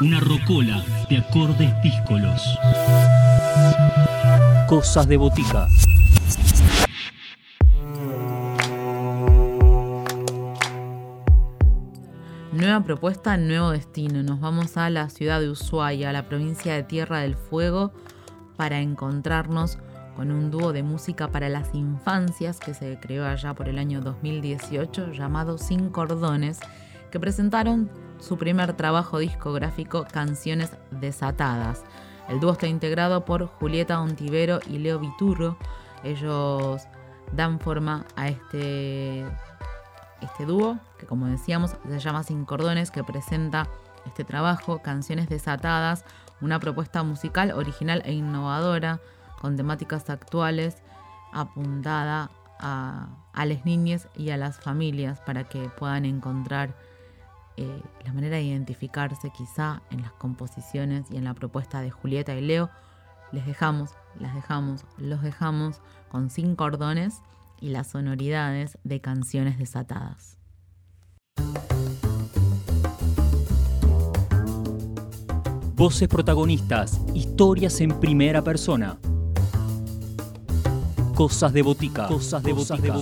Una rocola de acordes díscolos. Cosas de botica. Nueva propuesta, nuevo destino. Nos vamos a la ciudad de Ushuaia, a la provincia de Tierra del Fuego, para encontrarnos con un dúo de música para las infancias que se creó allá por el año 2018 llamado Sin Cordones, que presentaron su primer trabajo discográfico Canciones Desatadas. El dúo está integrado por Julieta Ontivero y Leo Viturro. Ellos dan forma a este, este dúo, que como decíamos se llama Sin Cordones, que presenta este trabajo, Canciones Desatadas, una propuesta musical original e innovadora con temáticas actuales apuntada a, a las niñas y a las familias para que puedan encontrar eh, la manera de identificarse quizá en las composiciones y en la propuesta de Julieta y Leo. Les dejamos, las dejamos, los dejamos con cinco cordones y las sonoridades de canciones desatadas. Voces protagonistas, historias en primera persona. Cosas de botica. Cosas de botica.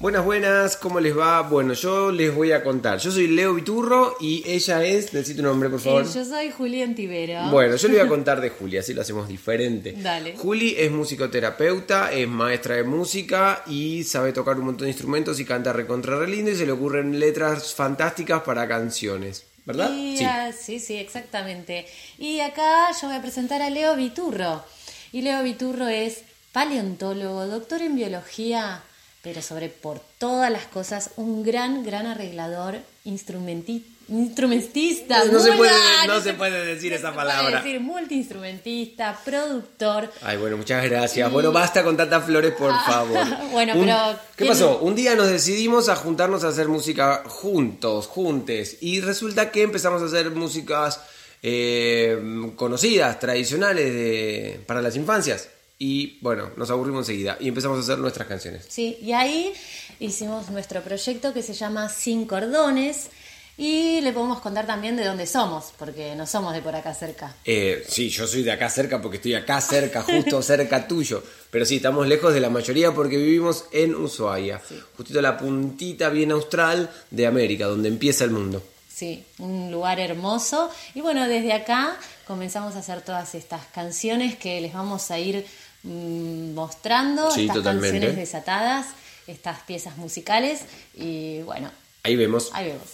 Buenas, buenas, ¿cómo les va? Bueno, yo les voy a contar. Yo soy Leo Viturro y ella es. Necesito un nombre, por favor. Eh, yo soy Julián Tibera. Bueno, yo le voy a contar de Juli, así lo hacemos diferente. Dale. Juli es musicoterapeuta, es maestra de música y sabe tocar un montón de instrumentos y canta recontra re lindo y se le ocurren letras fantásticas para canciones. ¿Verdad? Y, sí. Ah, sí, sí, exactamente. Y acá yo voy a presentar a Leo Viturro. Y Leo Viturro es paleontólogo, doctor en biología, pero sobre por todas las cosas un gran, gran arreglador, instrumenti instrumentista. No, se puede, no, se, puede decir esa palabra. Puede decir multiinstrumentista, productor. Ay, bueno, muchas gracias. Bueno, basta con tantas flores, por favor. bueno, pero. ¿Qué pasó? Un día nos decidimos a juntarnos a hacer música juntos, juntes. Y resulta que empezamos a hacer músicas eh, conocidas, tradicionales de, para las infancias. Y bueno, nos aburrimos enseguida y empezamos a hacer nuestras canciones. Sí, y ahí hicimos nuestro proyecto que se llama Sin Cordones. Y le podemos contar también de dónde somos, porque no somos de por acá cerca. Eh, sí, yo soy de acá cerca porque estoy acá cerca, justo cerca tuyo. Pero sí, estamos lejos de la mayoría porque vivimos en Ushuaia, sí. justito la puntita bien austral de América, donde empieza el mundo. Sí, un lugar hermoso. Y bueno, desde acá comenzamos a hacer todas estas canciones que les vamos a ir mostrando, sí, estas totalmente. canciones desatadas, estas piezas musicales. Y bueno, ahí vemos. Ahí vemos.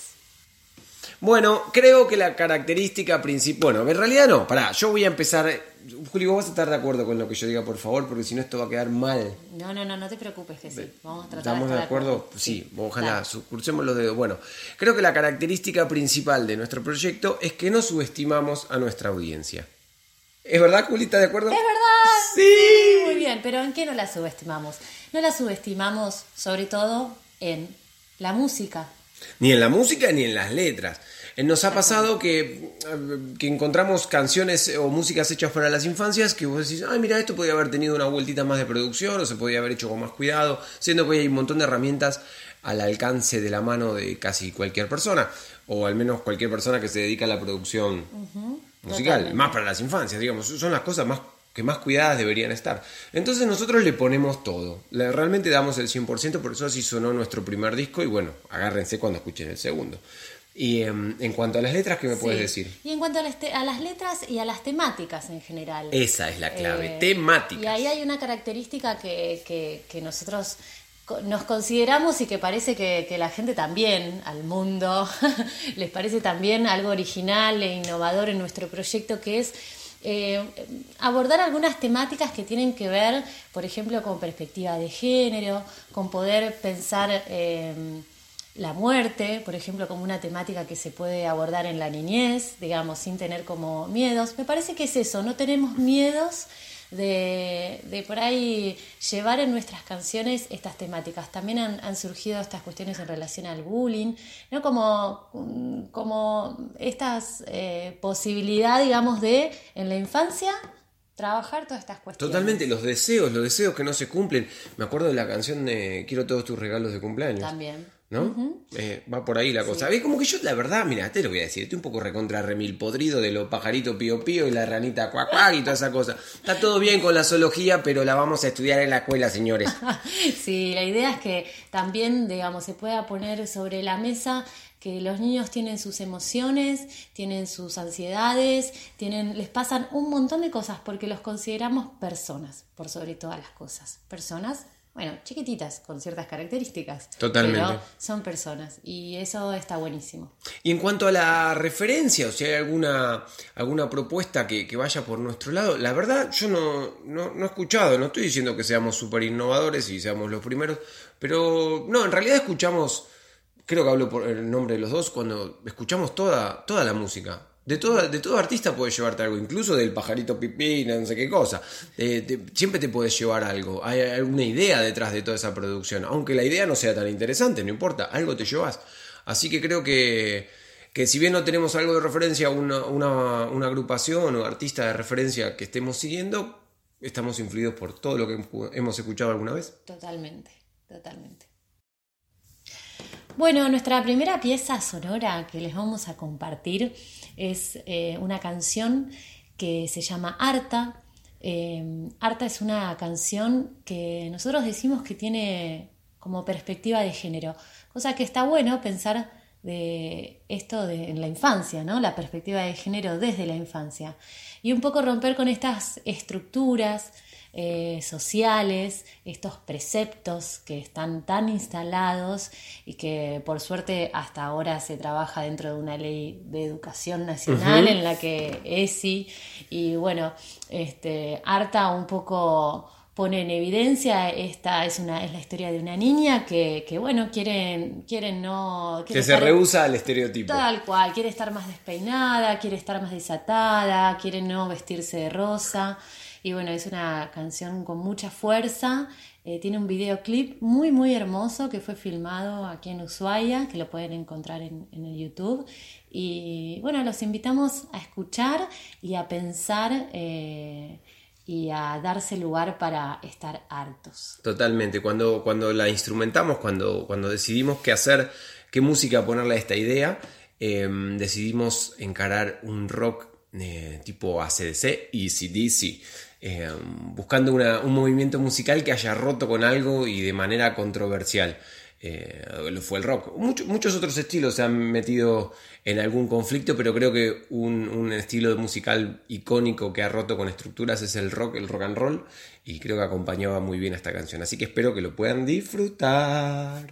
Bueno, creo que la característica principal. Bueno, en realidad no, pará, yo voy a empezar. Julio, vos vas a estar de acuerdo con lo que yo diga, por favor, porque si no esto va a quedar mal. No, no, no, no te preocupes que sí. Vamos a tratar ¿Estamos de, de acuerdo? acuerdo. Sí, ojalá, crucemos los dedos. Bueno, creo que la característica principal de nuestro proyecto es que no subestimamos a nuestra audiencia. ¿Es verdad, Juli? ¿Estás de acuerdo? Es verdad. Sí. Muy bien, pero ¿en qué no la subestimamos? No la subestimamos sobre todo en la música. Ni en la música ni en las letras. Nos ha pasado que, que, encontramos canciones o músicas hechas para las infancias que vos decís, ay, mira, esto podría haber tenido una vueltita más de producción o se podría haber hecho con más cuidado, siendo que hay un montón de herramientas al alcance de la mano de casi cualquier persona, o al menos cualquier persona que se dedica a la producción uh -huh, musical, totalmente. más para las infancias, digamos, son las cosas más que más cuidadas deberían estar. Entonces nosotros le ponemos todo, le, realmente damos el 100%, por eso así sonó nuestro primer disco y bueno, agárrense cuando escuchen el segundo. Y um, en cuanto a las letras, ¿qué me sí. puedes decir? Y en cuanto a las, a las, letras y a las temáticas en general. Esa es la clave, eh, temáticas. Y ahí hay una característica que, que, que, nosotros nos consideramos y que parece que, que la gente también, al mundo, les parece también algo original e innovador en nuestro proyecto, que es eh, abordar algunas temáticas que tienen que ver, por ejemplo, con perspectiva de género, con poder pensar... Eh, la muerte, por ejemplo, como una temática que se puede abordar en la niñez, digamos, sin tener como miedos. Me parece que es eso, no tenemos miedos de, de por ahí llevar en nuestras canciones estas temáticas. También han, han, surgido estas cuestiones en relación al bullying, ¿no? Como, como estas eh, posibilidad, digamos, de en la infancia trabajar todas estas cuestiones. Totalmente, los deseos, los deseos que no se cumplen. Me acuerdo de la canción de Quiero todos tus regalos de cumpleaños. También. ¿No? Eh, va por ahí la cosa. ¿Ves? Como que yo, la verdad, mira, te lo voy a decir, estoy un poco recontra remil podrido de los pajaritos pío pío y la ranita cuac cuac y toda esa cosa. Está todo bien con la zoología, pero la vamos a estudiar en la escuela, señores. sí, la idea es que también, digamos, se pueda poner sobre la mesa que los niños tienen sus emociones, tienen sus ansiedades, tienen, les pasan un montón de cosas porque los consideramos personas, por sobre todas las cosas. Personas bueno, chiquititas, con ciertas características. Totalmente. Pero son personas y eso está buenísimo. Y en cuanto a la referencia, o si hay alguna, alguna propuesta que, vaya por nuestro lado, la verdad yo no, no, he escuchado, no estoy diciendo que seamos súper innovadores y seamos los primeros, pero no, en realidad escuchamos, creo que hablo por el nombre de los dos, cuando escuchamos toda, toda la música. De todo, de todo artista puedes llevarte algo, incluso del pajarito pipí, no sé qué cosa. siempre te puedes llevar algo. Hay alguna idea detrás de toda esa producción. Aunque la idea no sea tan interesante, no importa, algo te llevas. Así que creo que, que si bien no tenemos algo de referencia, una, una, una agrupación o artista de referencia que estemos siguiendo, estamos influidos por todo lo que hemos escuchado alguna vez. Totalmente, totalmente. Bueno, nuestra primera pieza sonora que les vamos a compartir es eh, una canción que se llama Arta. Eh, Arta es una canción que nosotros decimos que tiene como perspectiva de género, cosa que está bueno pensar de esto en la infancia, ¿no? La perspectiva de género desde la infancia. Y un poco romper con estas estructuras eh, sociales, estos preceptos que están tan instalados y que por suerte hasta ahora se trabaja dentro de una ley de educación nacional en la que ESI y bueno, este, harta un poco pone en evidencia esta es una es la historia de una niña que, bueno quieren quieren no que se rehúsa al estereotipo. Tal cual quiere estar más despeinada quiere estar más desatada quiere no vestirse de rosa y bueno, es una canción con mucha fuerza. Eh, tiene un videoclip muy, muy hermoso que fue filmado aquí en Ushuaia, que lo pueden encontrar en, el YouTube. Y bueno, los invitamos a escuchar y a pensar. Eh, y a darse lugar para estar hartos. Totalmente, cuando, cuando la instrumentamos, cuando, cuando decidimos qué hacer, qué música ponerle a esta idea, em, decidimos encarar un rock eh, tipo ACDC y CDC. Eh, buscando un movimiento musical que haya roto con algo y de manera controversial. Eh, fue el rock. muchos otros estilos se han metido en algún conflicto, pero creo que un, un, estilo musical icónico que ha roto con estructuras es el rock, el rock and roll, y creo que acompañaba muy bien a esta canción. Así que espero que lo puedan disfrutar.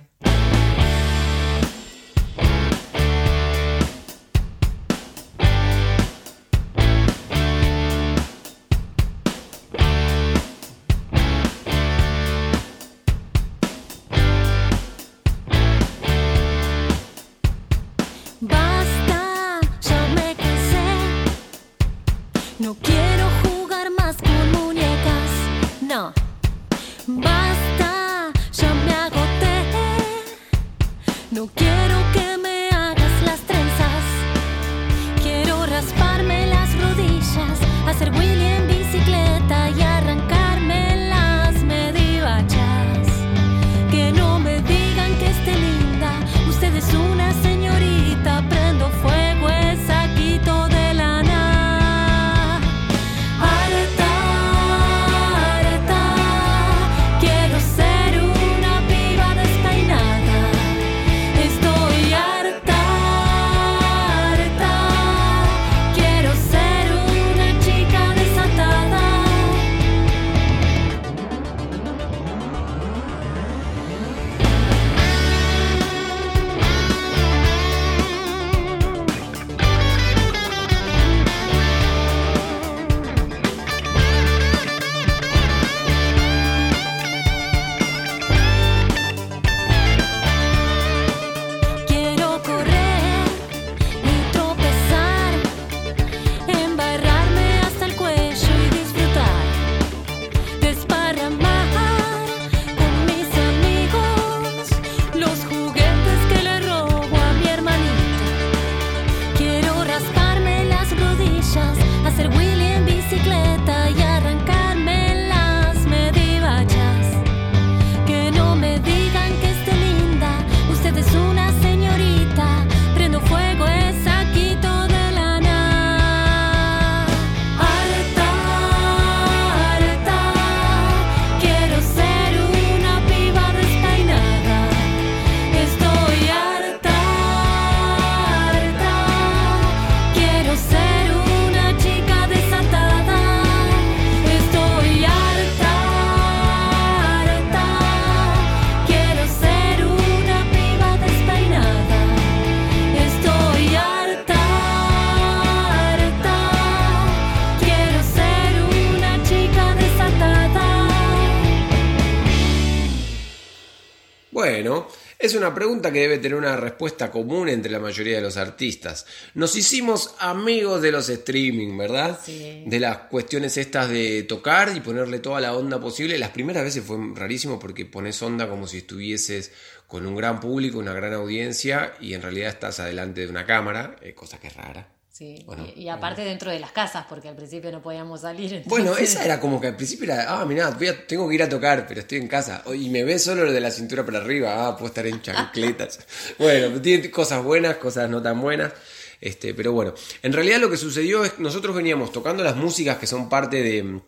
Una pregunta que debe tener una respuesta común entre la mayoría de los artistas. Nos hicimos amigos de los streaming, ¿verdad? Sí. De las cuestiones estas de tocar y ponerle toda la onda posible. Las primeras veces fue rarísimo porque pones onda como si estuvieses con un gran público, una gran audiencia y en realidad estás adelante de una cámara, eh, cosa que es rara. Sí, Bueno, y, y aparte dentro de las casas, porque al principio no podíamos salir. Bueno, entonces- esa era como que al principio era, ah, mirá, voy a- tengo que ir a tocar, pero estoy en casa. Y me ves solo lo de la cintura para arriba, ah, puedo estar en chancletas. bueno, tiene cosas buenas, cosas no tan buenas. Este, pero bueno, en realidad lo que sucedió es que nosotros veníamos tocando las músicas que son parte de,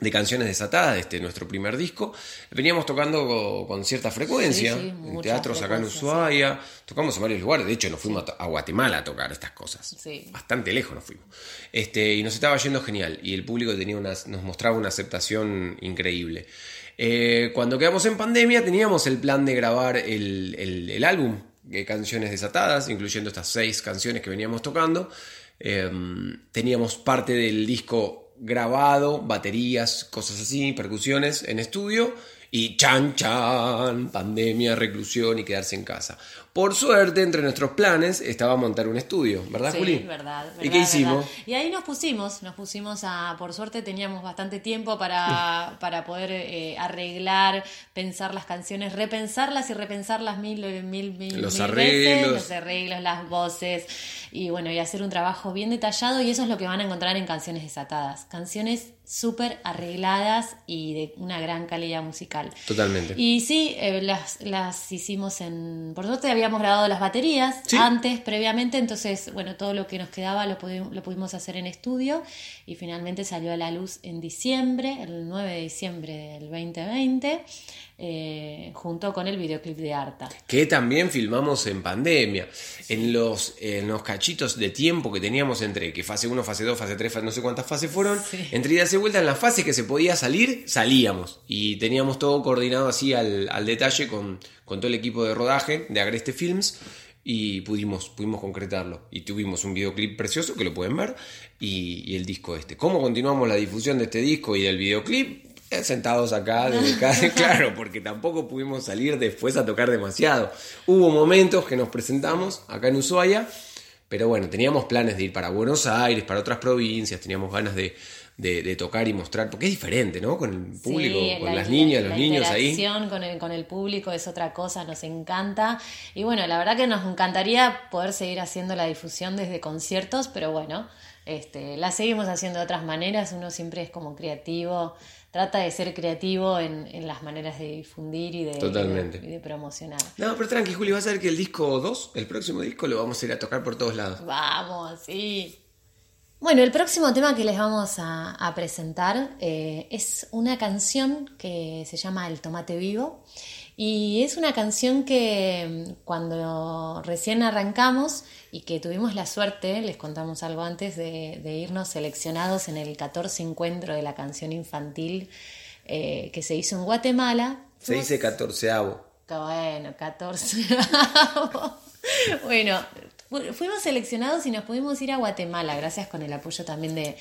de Canciones Desatadas, de este, nuestro primer disco. Veníamos tocando co- con, cierta frecuencia Sí, sí, en teatros acá en Ushuaia. Tocamos en varios lugares, de hecho nos fuimos a, Guatemala a tocar estas cosas bastante lejos nos fuimos. Este, y nos estaba yendo genial. Y el público tenía una, nos mostraba una aceptación increíble. Eh, cuando quedamos en pandemia teníamos el plan de grabar el, el- el álbum de canciones desatadas, incluyendo estas seis canciones que veníamos tocando. Eh, teníamos parte del disco grabado, baterías, cosas así, percusiones en estudio. Y chan chan, pandemia, reclusión y quedarse en casa. Por suerte, entre nuestros planes estaba montar un estudio, ¿verdad, Sí, Juli? verdad, ¿Y qué hicimos? verdad. Y ahí nos pusimos, nos pusimos a, por suerte teníamos bastante tiempo para, para poder eh, arreglar, pensar las canciones, repensarlas y repensarlas mil, mil, mil, Los mil arreglos. veces, los arreglos, las voces, y bueno, y hacer un trabajo bien detallado, y eso es lo que van a encontrar en Canciones Desatadas. Canciones súper arregladas y de una gran calidad musical. Totalmente. Y sí, eh, las, las hicimos en... Por suerte habíamos grabado las baterías Sí. antes, previamente, entonces, bueno, todo lo que nos quedaba lo, pudi- lo pudimos hacer en estudio y finalmente salió a la luz en diciembre, el 9 de diciembre del 2020, eh, junto con el videoclip de Arta. que también filmamos en pandemia. En los, en los cachitos de tiempo que teníamos entre que fase 1, fase 2, fase 3, fase- no sé cuántas fases fueron, Sí. entre idas y vueltas, en las fases que se podía salir, salíamos. Y teníamos todo coordinado así al, al detalle con, con todo el equipo de rodaje de Agreste Films. Y pudimos, pudimos concretarlo. Y tuvimos un videoclip precioso que lo pueden ver. Y, y el disco este. ¿Cómo continuamos la difusión de este disco y del videoclip? Sentados acá, desde casa, claro, porque tampoco pudimos salir después a tocar demasiado. Hubo momentos que nos presentamos acá en Ushuaia, pero bueno, teníamos planes de ir para Buenos Aires, para otras provincias, teníamos ganas de, de- de tocar y mostrar, porque es diferente, ¿no? Con el público, Sí, con la- las niñas, la- los la niños ahí. con el, con el público es otra cosa, nos encanta. Y bueno, la verdad que nos encantaría poder seguir haciendo la difusión desde conciertos, pero bueno, este, la seguimos haciendo de otras maneras. Uno siempre es como creativo, trata de ser creativo en, en las maneras de difundir y de, Totalmente. y de, y de promocionar. No, pero tranqui, Juli, vas a ver que el disco 2, el próximo disco, lo vamos a ir a tocar por todos lados. Vamos, sí. Bueno, el próximo tema que les vamos a, a presentar eh, es una canción que se llama El Tomate Vivo. Y es una canción que mm, cuando recién arrancamos y que tuvimos la suerte, les contamos algo antes, de, de irnos seleccionados en el 14 encuentro de la canción infantil eh, que se hizo en Guatemala. Se dice catorceavo. Está bueno, 14. bueno, fu- fuimos seleccionados y nos pudimos ir a Guatemala, gracias con el apoyo también de,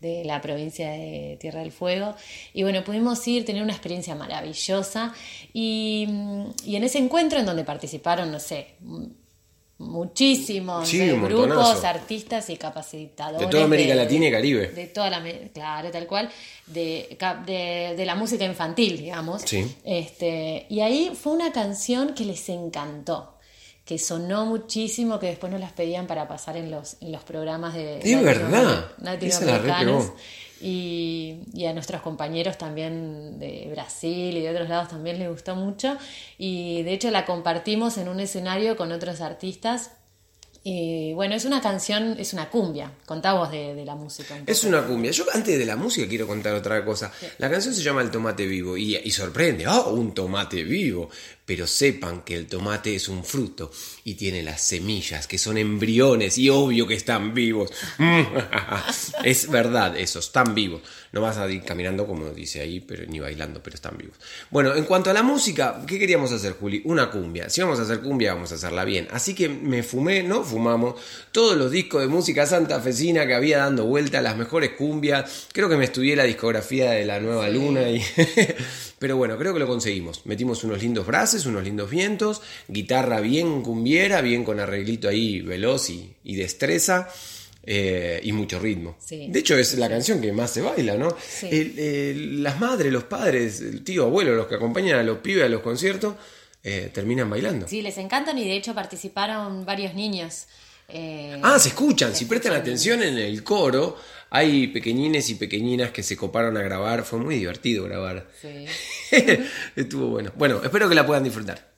de la provincia de Tierra del Fuego. Y bueno, pudimos ir, tener una experiencia maravillosa. Y, y en ese encuentro en donde participaron, no sé, muchísimos Sí, eh, grupos, artistas y capacitadores. De toda América Latina y Caribe. De toda la, claro, tal cual, de, de, de la música infantil, digamos. Sí. Este, y ahí fue una canción que les encantó, que sonó muchísimo, que después nos las pedían para pasar en los, en los programas de Es verdad. latinoamericanos. Y, y a nuestros compañeros también de Brasil y de otros lados también les gustó mucho. Y de hecho la compartimos en un escenario con otros artistas. Y bueno, es una canción, es una cumbia. Contá vos de, de la música. un Es una cumbia. Yo antes de la música quiero contar otra cosa. La canción se llama El tomate vivo y, y sorprende. ¡Oh, un tomate vivo! Pero sepan que el tomate es un fruto y tiene las semillas que son embriones y obvio que están vivos. es verdad, eso, están vivos. No vas a ir caminando como dice ahí, pero ni bailando, pero están vivos. Bueno, en cuanto a la música, ¿qué queríamos hacer, Juli? Una cumbia. Si vamos a hacer cumbia, vamos a hacerla bien. Así que me fumé, no fumamos, todos los discos de música santafesina que había dando vuelta, las mejores cumbias. Creo que me estudié la discografía de la Nueva Luna y Pero bueno, creo que lo conseguimos. Metimos unos lindos braces, unos lindos vientos, guitarra bien cumbiera, bien con arreglito ahí veloz y, y destreza. Eh, y mucho ritmo. Sí. De hecho, es la canción que más se baila, ¿no? Sí. El- el- las madres, los padres, el tío, abuelo, los que acompañan a los pibes a los conciertos, eh, terminan bailando. Sí, les encantan y de hecho participaron varios niños. eh, Ah, se escuchan, si prestan escuchan. atención en el coro, hay pequeñines y pequeñinas que se coparon a grabar, fue muy divertido grabar. Sí. Estuvo bueno. Bueno, espero que la puedan disfrutar.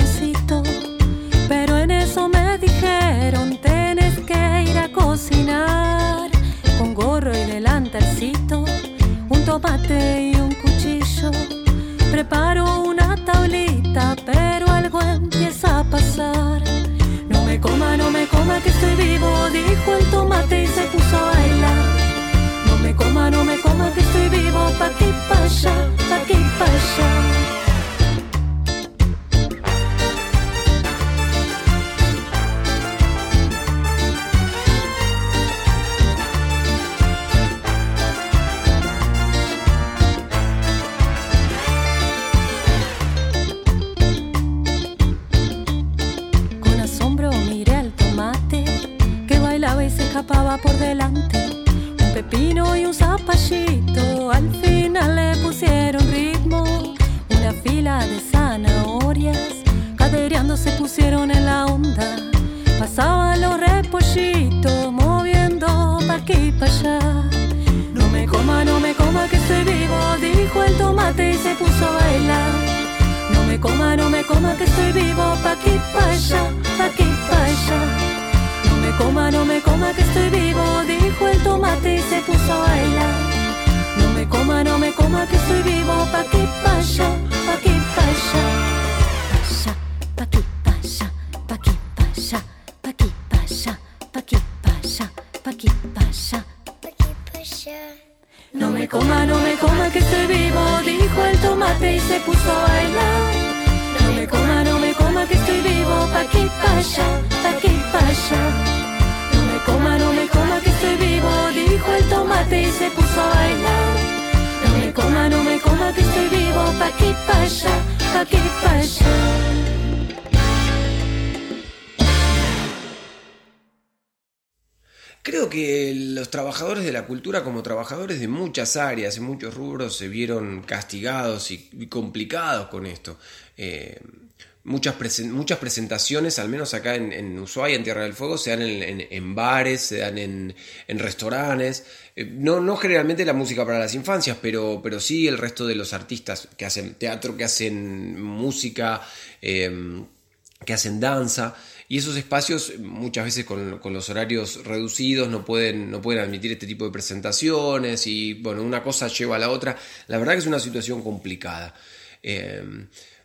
Silloncito, pero en eso me dijeron, tenés que ir a cocinar, con gorro y delantalcito, un tomate y un cuchillo. Preparo una tablita, pero algo empieza a pasar. No me coma, no me coma que estoy vivo, dijo el tomate y se puso a bailar. No me coma, no me coma que estoy vivo, pa' aquí, pa' allá, pa' aquí, pa' allá. Por delante. Un pepino y un zapallito al final le pusieron ritmo. Una fila de zanahorias cadereando se pusieron en la onda. Pasaban los repollitos moviendo pa' aquí pa' allá. No me coma, no me coma que estoy vivo, dijo el tomate y se puso a bailar. No me coma, no me coma que estoy vivo, pa' aquí, pa' allá, pa' aquí, pa' allá. Coma, no me coma que estoy vivo, dijo el tomate y se puso a bailar. No me coma, no me coma que estoy vivo, pa' aquí, pa' allá, pa' aquí, pa' allá. Pa' allá, pa' aquí, pa' allá, pa' aquí, pa' allá, pa' aquí, pa' allá, pa'. No me coma, no me coma que estoy vivo, dijo el tomate y se puso a bailar. No me coma, no me coma que estoy vivo, pa' aquí, pa' allá, vivo, pa' aquí, pa' allá, pa' aquí, pa' allá. Creo que los trabajadores de la cultura, como trabajadores de muchas áreas, en muchos rubros, se vieron castigados y, y complicados con esto. Eh, muchas, muchas presentaciones, al menos acá en, en Ushuaia, en Tierra del Fuego, se dan en, en- bares, se dan en, restaurantes. Eh, no, no generalmente la música para las infancias, pero, pero sí el resto de los artistas que hacen teatro, que hacen música. eh, que hacen danza y esos espacios muchas veces con, con los horarios reducidos no pueden, no pueden admitir este tipo de presentaciones y bueno, una cosa lleva a la otra. La verdad que es una situación complicada. Eh,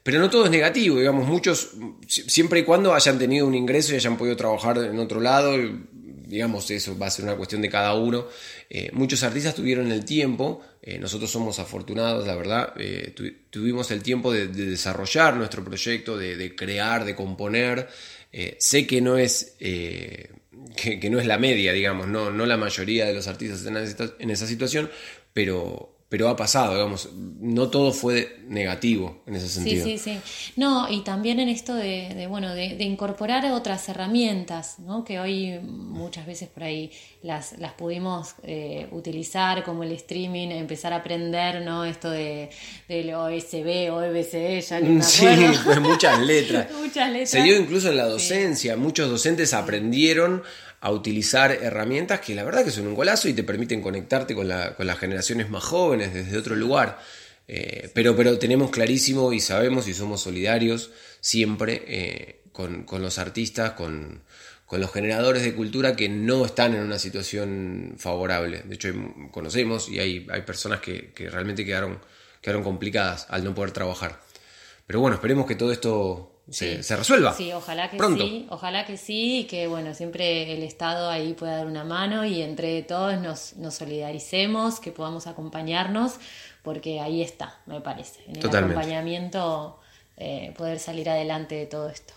pero no todo es negativo, digamos, muchos, si- siempre y cuando hayan tenido un ingreso y hayan podido trabajar en otro lado, digamos, eso va a ser una cuestión de cada uno. Eh, muchos artistas tuvieron el tiempo, eh, nosotros somos afortunados, la verdad, eh, tu- tuvimos el tiempo de, de desarrollar nuestro proyecto, de, crear, de componer. Sé que no es... que, no es la media, digamos, no, no la mayoría de los artistas están en esa situación, pero, pero ha pasado, digamos, no todo fue negativo en ese Sí, sentido. sí, sí. No, y también en esto de, de, bueno, de, de incorporar otras herramientas, ¿no? Que hoy muchas veces por ahí las, las pudimos eh, utilizar, como el streaming, empezar a aprender, ¿no? Esto de, del OSB, OBCE, ya ni me Sí, pues muchas letras. Muchas letras. Se dio incluso en la docencia. Muchos docentes aprendieron a utilizar herramientas que la verdad que son un golazo y te permiten conectarte con, la- con las generaciones más jóvenes desde otro lugar. Eh, pero, pero tenemos clarísimo y sabemos y somos solidarios siempre eh, con, con los artistas, con, con los generadores de cultura que no están en una situación favorable. De hecho, conocemos y hay, hay personas que, que realmente quedaron, quedaron complicadas al no poder trabajar. Pero bueno, esperemos que todo esto se, resuelva. Sí, ojalá que Pronto. sí, ojalá que sí, y que bueno, siempre el Estado ahí pueda dar una mano y entre todos nos, nos solidaricemos, que podamos acompañarnos, porque ahí está, me parece, en el Totalmente. acompañamiento eh, poder salir adelante de todo esto.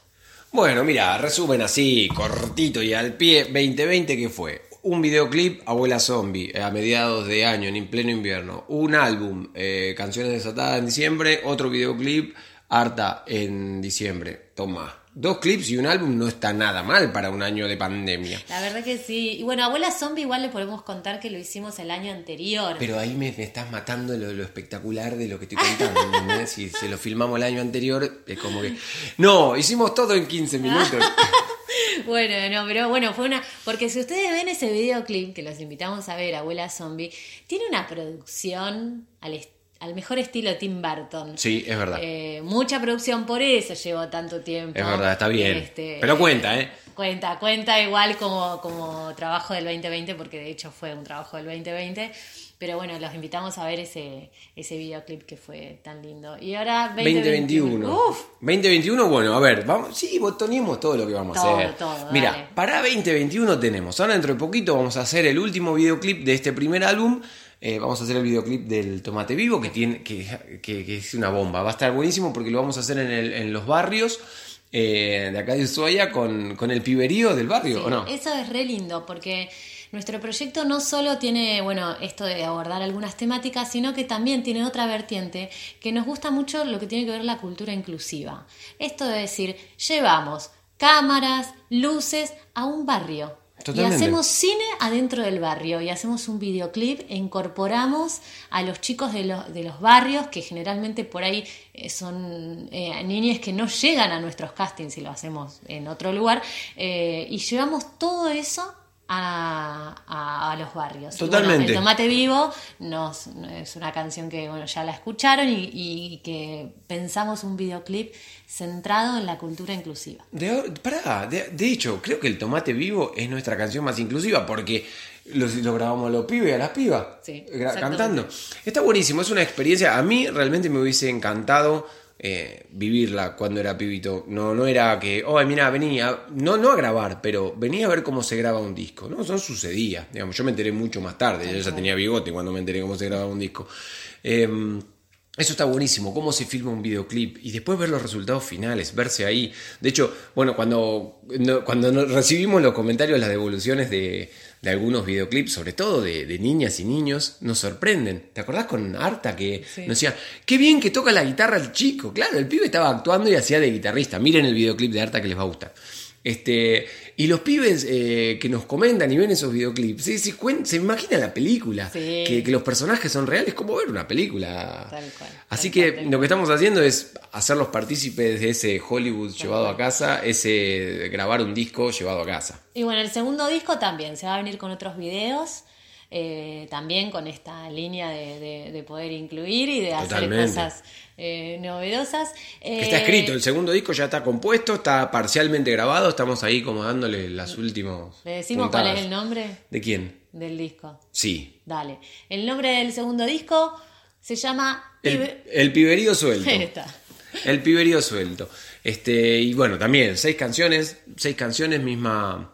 Bueno, mira, resumen así, cortito y al pie, 2020 que fue un videoclip Abuela Zombie eh, a mediados de año, en pleno invierno, un álbum, eh, Canciones desatadas en diciembre, otro videoclip Harta en diciembre, toma. Dos clips y un álbum no está nada mal para un año de pandemia. La verdad que sí. Y bueno, Abuela Zombie igual le podemos contar que lo hicimos el año anterior. Pero ahí me, me estás matando lo, lo espectacular de lo que estoy contando. ¿entendés? Si se lo filmamos el año anterior, es como que. No, hicimos todo en 15 minutos. Bueno, no, pero bueno, fue una. Porque si ustedes ven ese videoclip, que los invitamos a ver, Abuela Zombie, tiene una producción al, est- al mejor estilo Tim Burton. Sí, es verdad. Eh, mucha producción, por eso llevó tanto tiempo. Es verdad, está bien. Este, Pero cuenta, ¿eh? Cuenta, cuenta igual como, como trabajo del 2020, porque de hecho fue un trabajo del 2020. Pero bueno, los invitamos a ver ese, ese videoclip que fue tan lindo. Y ahora 2021. 2021. Uf, 2021, bueno, a ver, vamos, sí, botoneemos todo lo que vamos Todo, a hacer. todo, Mira, dale. para 2021 tenemos, ahora dentro de poquito vamos a hacer el último videoclip de este primer álbum. Eh, vamos a hacer el videoclip del Tomate Vivo, que, tiene, que, que- que es una bomba. Va a estar buenísimo porque lo vamos a hacer en, el- en los barrios eh, de acá de Ushuaia con, con el piberío del barrio, Sí, ¿o no? Eso es re lindo porque nuestro proyecto no solo tiene, bueno, esto de abordar algunas temáticas, sino que también tiene otra vertiente que nos gusta mucho lo que tiene que ver la cultura inclusiva. Esto de decir, llevamos cámaras, luces a un barrio. Y hacemos cine adentro del barrio y hacemos un videoclip e incorporamos a los chicos de los, de los barrios que generalmente por ahí eh, son eh, niñas que no llegan a nuestros castings si lo hacemos en otro lugar eh, y llevamos todo eso a, a- a los barrios. Bueno, Totalmente. el Tomate Vivo nos, es una canción que bueno, ya la escucharon y, y que pensamos un videoclip centrado en la cultura inclusiva. De, pará, de, de hecho, creo que el Tomate Vivo es nuestra canción más inclusiva porque lo, lo grabamos a los pibes y a las pibas Sí, cantando. Está buenísimo, es una experiencia. A mí realmente me hubiese encantado eh, vivirla cuando era pibito. No, no era que, oh, mira, venía, no, no a grabar, pero venía a ver cómo se graba un disco. No, eso no sucedía. Digamos, yo me enteré mucho más tarde. Yo ya tenía bigote cuando me enteré cómo se grababa un disco. Em, eso está buenísimo, cómo se filma un videoclip y después ver los resultados finales, verse ahí. De hecho, bueno, cuando, cuando recibimos los comentarios, las devoluciones de, de algunos videoclips, sobre todo de, de niñas y niños, nos sorprenden. ¿Te acordás con Arta que nos decía, qué bien que toca la guitarra el chico? Claro, el pibe estaba actuando y hacía de guitarrista. Miren el videoclip de Arta que les va a gustar. Este, y los pibes eh, que nos comentan y ven esos videoclips, se, se, se imaginan la película, Sí. que, que los personajes son reales, como ver una película. Tal cual, Así tal que cual, lo que estamos haciendo es hacerlos partícipes de ese Hollywood llevado a casa, ese grabar un disco llevado a casa. Y bueno, el segundo disco también se va a venir con otros videos, eh, también con esta línea de, de- de poder incluir y de hacer cosas eh, novedosas. Que Está Eh, escrito, el segundo disco ya está compuesto, está parcialmente grabado, estamos ahí como dándole las últimas. ¿Le decimos puntadas. cuál es el nombre ¿De quién? del disco? Sí. Dale. El nombre del segundo disco se llama... El, el piberío suelto. Ahí está. El piberío suelto. Este, y bueno, también seis canciones, seis canciones, misma,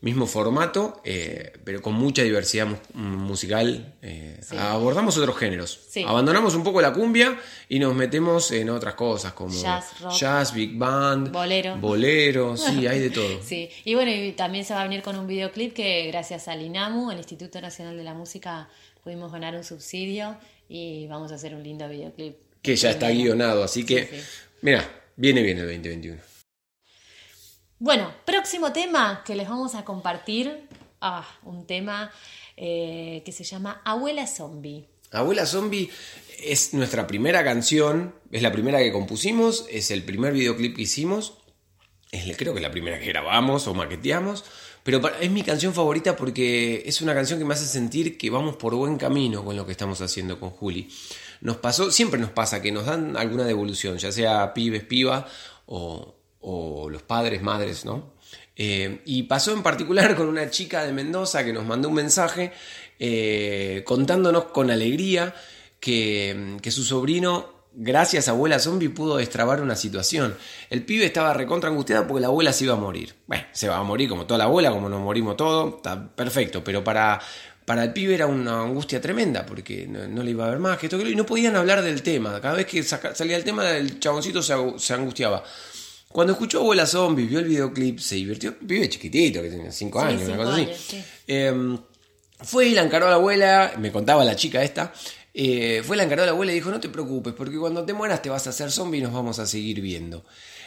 mismo formato, eh, pero con mucha diversidad mu- musical. eh, Abordamos otros géneros. Sí. Abandonamos un poco la cumbia y nos metemos en otras cosas como Jazz, rock. jazz, big band, Bolero. bolero, sí, hay de todo. Sí, y bueno, y también se va a venir con un videoclip que gracias al INAMU, el Instituto Nacional de la Música, pudimos ganar un subsidio y vamos a hacer un lindo videoclip. Que ya está guionado, así que, sí. mira, viene bien el 2021. Bueno, próximo tema que les vamos a compartir, ah, un tema eh, que se llama Abuela Zombie. Abuela Zombie es nuestra primera canción, es la primera que compusimos, es el primer videoclip que hicimos, es creo que la primera que grabamos o maqueteamos, pero es mi canción favorita porque es una canción que me hace sentir que vamos por buen camino con lo que estamos haciendo con Juli. Nos pasó, siempre nos pasa que nos dan alguna devolución, ya sea pibes, piba o, o los padres, madres, ¿no? Eh, y pasó en particular con una chica de Mendoza que nos mandó un mensaje eh, contándonos con alegría que, que su sobrino gracias a abuela zombie pudo destrabar una situación. El pibe estaba recontra angustiado porque la abuela se iba a morir. Bueno, se va a morir como toda la abuela, como nos morimos todos, está perfecto, pero para, para el pibe era una angustia tremenda porque no, le iba a ver más que esto y no podían hablar del tema. Cada vez que salía el tema, el chaboncito se angustiaba. Cuando escuchó Abuela Zombie, vio el videoclip, se divirtió. Vive chiquitito, que tenía 5 años, una cosa así. Em, fue y la encaró a la abuela, me contaba la chica esta. Eh, fue la encaró a la abuela y dijo: No te preocupes, porque cuando te mueras te vas a hacer zombie y nos vamos a seguir viendo.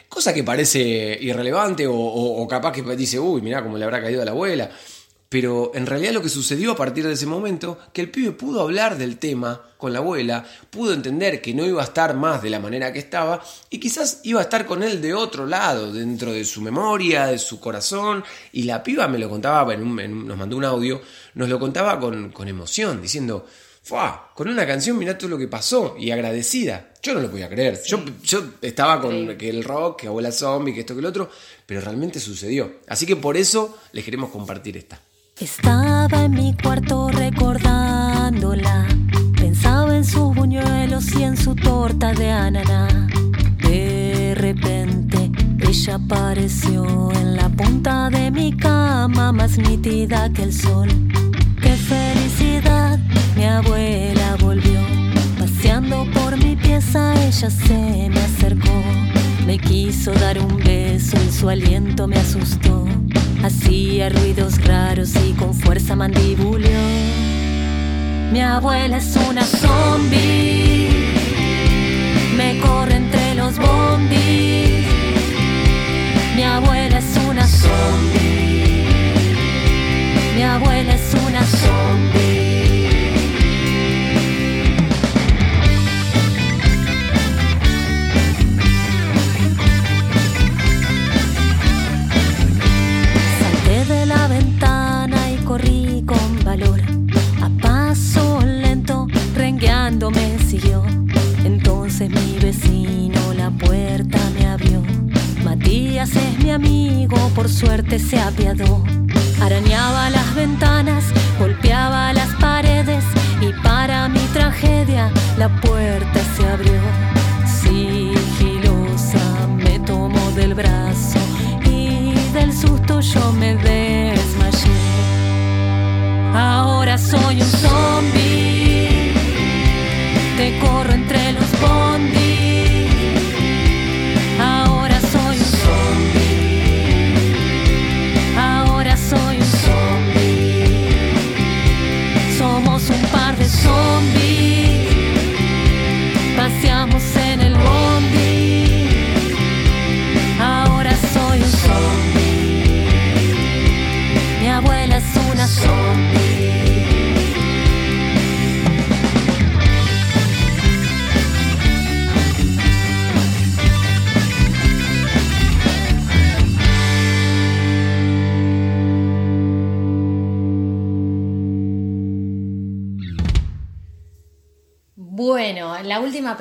Cosa que parece irrelevante o, o capaz que dice: Uy, mirá cómo le habrá caído a la abuela. Pero en realidad lo que sucedió a partir de ese momento, que el pibe pudo hablar del tema con la abuela, pudo entender que no iba a estar más de la manera que estaba y quizás iba a estar con él de otro lado, dentro de su memoria, de su corazón. Y la piba me lo contaba, nos mandó un audio, nos lo contaba con, emoción, diciendo, ¡Fua! Con una canción, mirá todo lo que pasó y agradecida. Yo no lo podía creer. Yo, yo estaba con que el rock, que abuela zombie, que esto, que el otro, pero realmente sucedió. Así que por eso les queremos compartir esta. Estaba en mi cuarto recordándola. Pensaba en sus buñuelos y en su torta de ananá. De repente ella apareció en la punta de mi cama, más nítida que el sol. ¡Qué felicidad! Mi abuela volvió. Paseando por mi pieza, ella se me acercó. Me quiso dar un beso y su aliento me asustó. Hacía ruidos raros y con fuerza mandibulió. Mi abuela es una zombie. Me corre entre los bondis. Mi abuela es una zombie. Mi abuela es una zombie. Me siguió. Entonces mi vecino la puerta me abrió. Matías es mi amigo, por suerte se apiadó. Arañaba las ventanas, golpeaba las paredes y para mi tragedia la puerta se abrió. Sigilosa me tomó del brazo y del susto yo me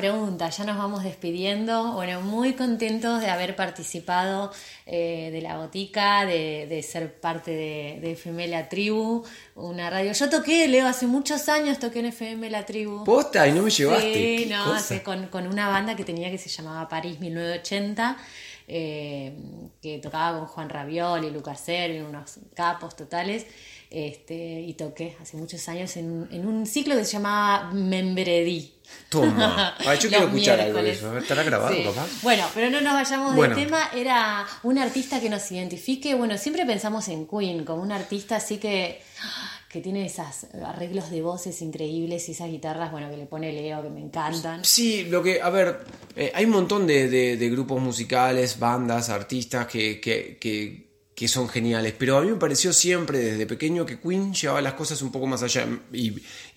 pregunta, ya nos vamos despidiendo. Bueno, muy contentos de haber participado eh, de la botica, de, ser parte de, FM La Tribu, una radio. Yo toqué, Leo, hace muchos años toqué en FM La Tribu. ¿Posta? ¿Y no me llevaste? Sí, no, con, con, una banda que tenía que se llamaba París 1980. Eh, que tocaba con Juan Ravioli, Lucas Servi, unos capos totales. Este, y toqué hace muchos años en, en un ciclo que se llamaba Membredí. Toma. yo quiero escuchar algo de eso. ¿Estará grabado, papá? Bueno, pero no nos vayamos del tema. Era un artista que nos identifique. Bueno, siempre pensamos en Queen como un artista así que que tiene esos arreglos de voces increíbles y esas guitarras, bueno, que le pone Leo, que me encantan. Sí, lo que, a ver, eh, hay un montón de, de, grupos musicales, bandas, artistas que, que, que que son geniales, pero a mí me pareció siempre desde pequeño que Queen llevaba las cosas un poco más allá y,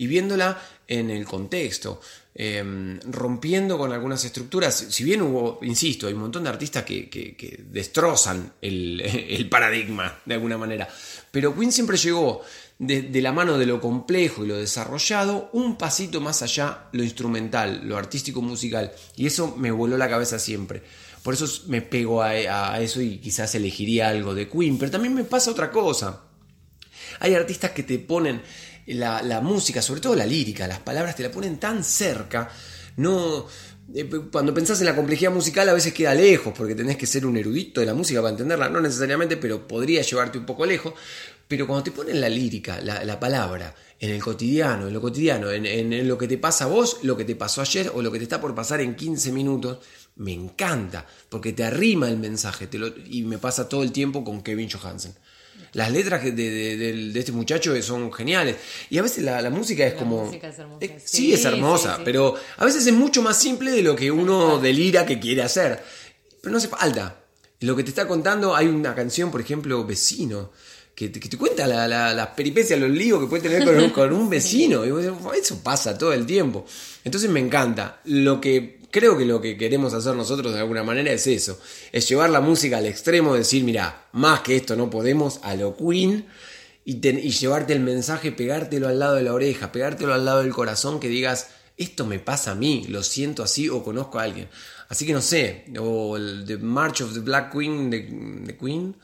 viéndola en el contexto, em, rompiendo con algunas estructuras, si bien hubo, insisto, hay un montón de artistas que, destrozan el, paradigma de alguna manera, pero Queen siempre llegó de, la mano de lo complejo y lo desarrollado, un pasito más allá lo instrumental, lo artístico musical, y eso me voló la cabeza siempre. Por eso me pego a, eso y quizás elegiría algo de Queen. Pero también me pasa otra cosa. Hay artistas que te ponen la, música, sobre todo la lírica, las palabras te la ponen tan cerca. No, eh, cuando pensás en la complejidad musical a veces queda lejos, porque tenés que ser un erudito de la música para entenderla, no necesariamente, pero podría llevarte un poco lejos. Pero cuando te ponen la lírica, la, palabra, en el cotidiano, en lo cotidiano, en, lo que te pasa a vos, lo que te pasó ayer o lo que te está por pasar en 15 minutos, me encanta, porque te arrima el mensaje, y me pasa todo el tiempo con Kevin Johansen. Las letras de, este muchacho son geniales. Y a veces la, música es como... sí, es hermosa, pero a veces es mucho más simple de lo que uno delira que quiere hacer. Pero no hace falta. Lo que te está contando, hay una canción, por ejemplo, Vecino, que te, cuenta las la, peripecias, los líos que puede tener con un, con un vecino. eso pasa todo el tiempo. Entonces me encanta. Lo que creo que lo que queremos hacer nosotros de alguna manera es eso. Es llevar la música al extremo, decir, mira, más que esto no podemos, a lo Queen. Y, y llevarte el mensaje, pegártelo al lado de la oreja, pegártelo al lado del corazón, que digas, esto me pasa a mí, lo siento así o conozco a alguien. Así que no sé, o el The March of the Black Queen de, Queen,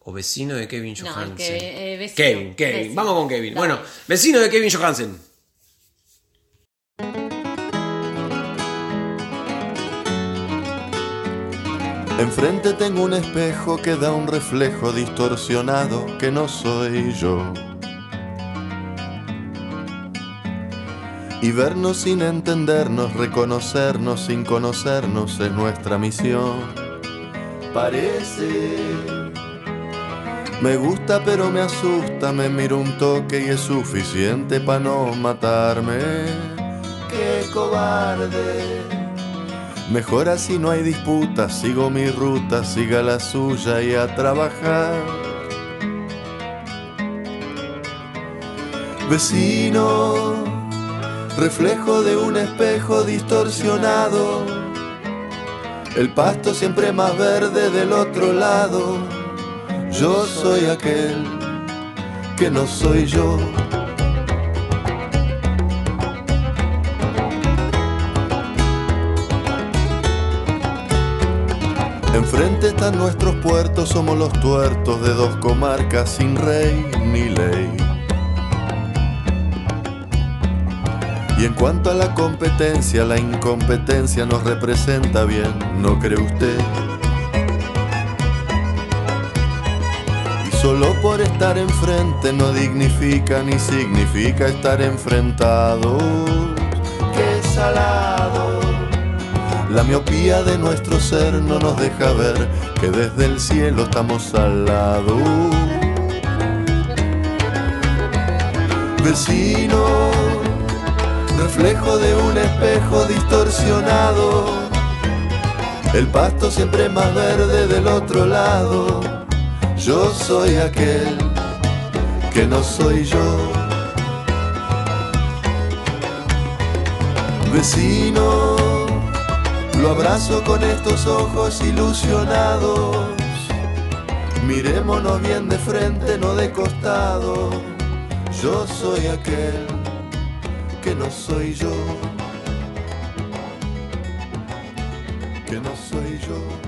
o vecino de Kevin Johansen. Eh, Kevin, Kevin, vamos con Kevin. Bueno, vecino de Kevin Johansen. Enfrente tengo un espejo que da un reflejo distorsionado que no soy yo. Y vernos sin entendernos, reconocernos sin conocernos es nuestra misión. Parece. Me gusta pero me asusta, me miro un toque y es suficiente para no matarme. Qué cobarde. Mejor así no hay disputa, sigo mi ruta, siga la suya y a trabajar. Vecino, reflejo de un espejo distorsionado, el pasto siempre más verde del otro lado. Yo soy aquel que no soy yo. Enfrente están nuestros puertos, somos los tuertos de dos comarcas sin rey ni ley. Y en cuanto a la competencia, la incompetencia nos representa bien, ¿no cree usted? Solo por estar enfrente no dignifica ni significa estar enfrentados. ¡Qué salado! La miopía de nuestro ser no nos deja ver que desde el cielo estamos al lado. Vecino, reflejo de un espejo distorsionado. El pasto siempre más verde del otro lado. Yo soy aquel que no soy yo. Vecino lo abrazo con estos ojos ilusionados. Mirémonos bien de frente, no de costado. Yo soy aquel que no soy yo. Que no soy yo.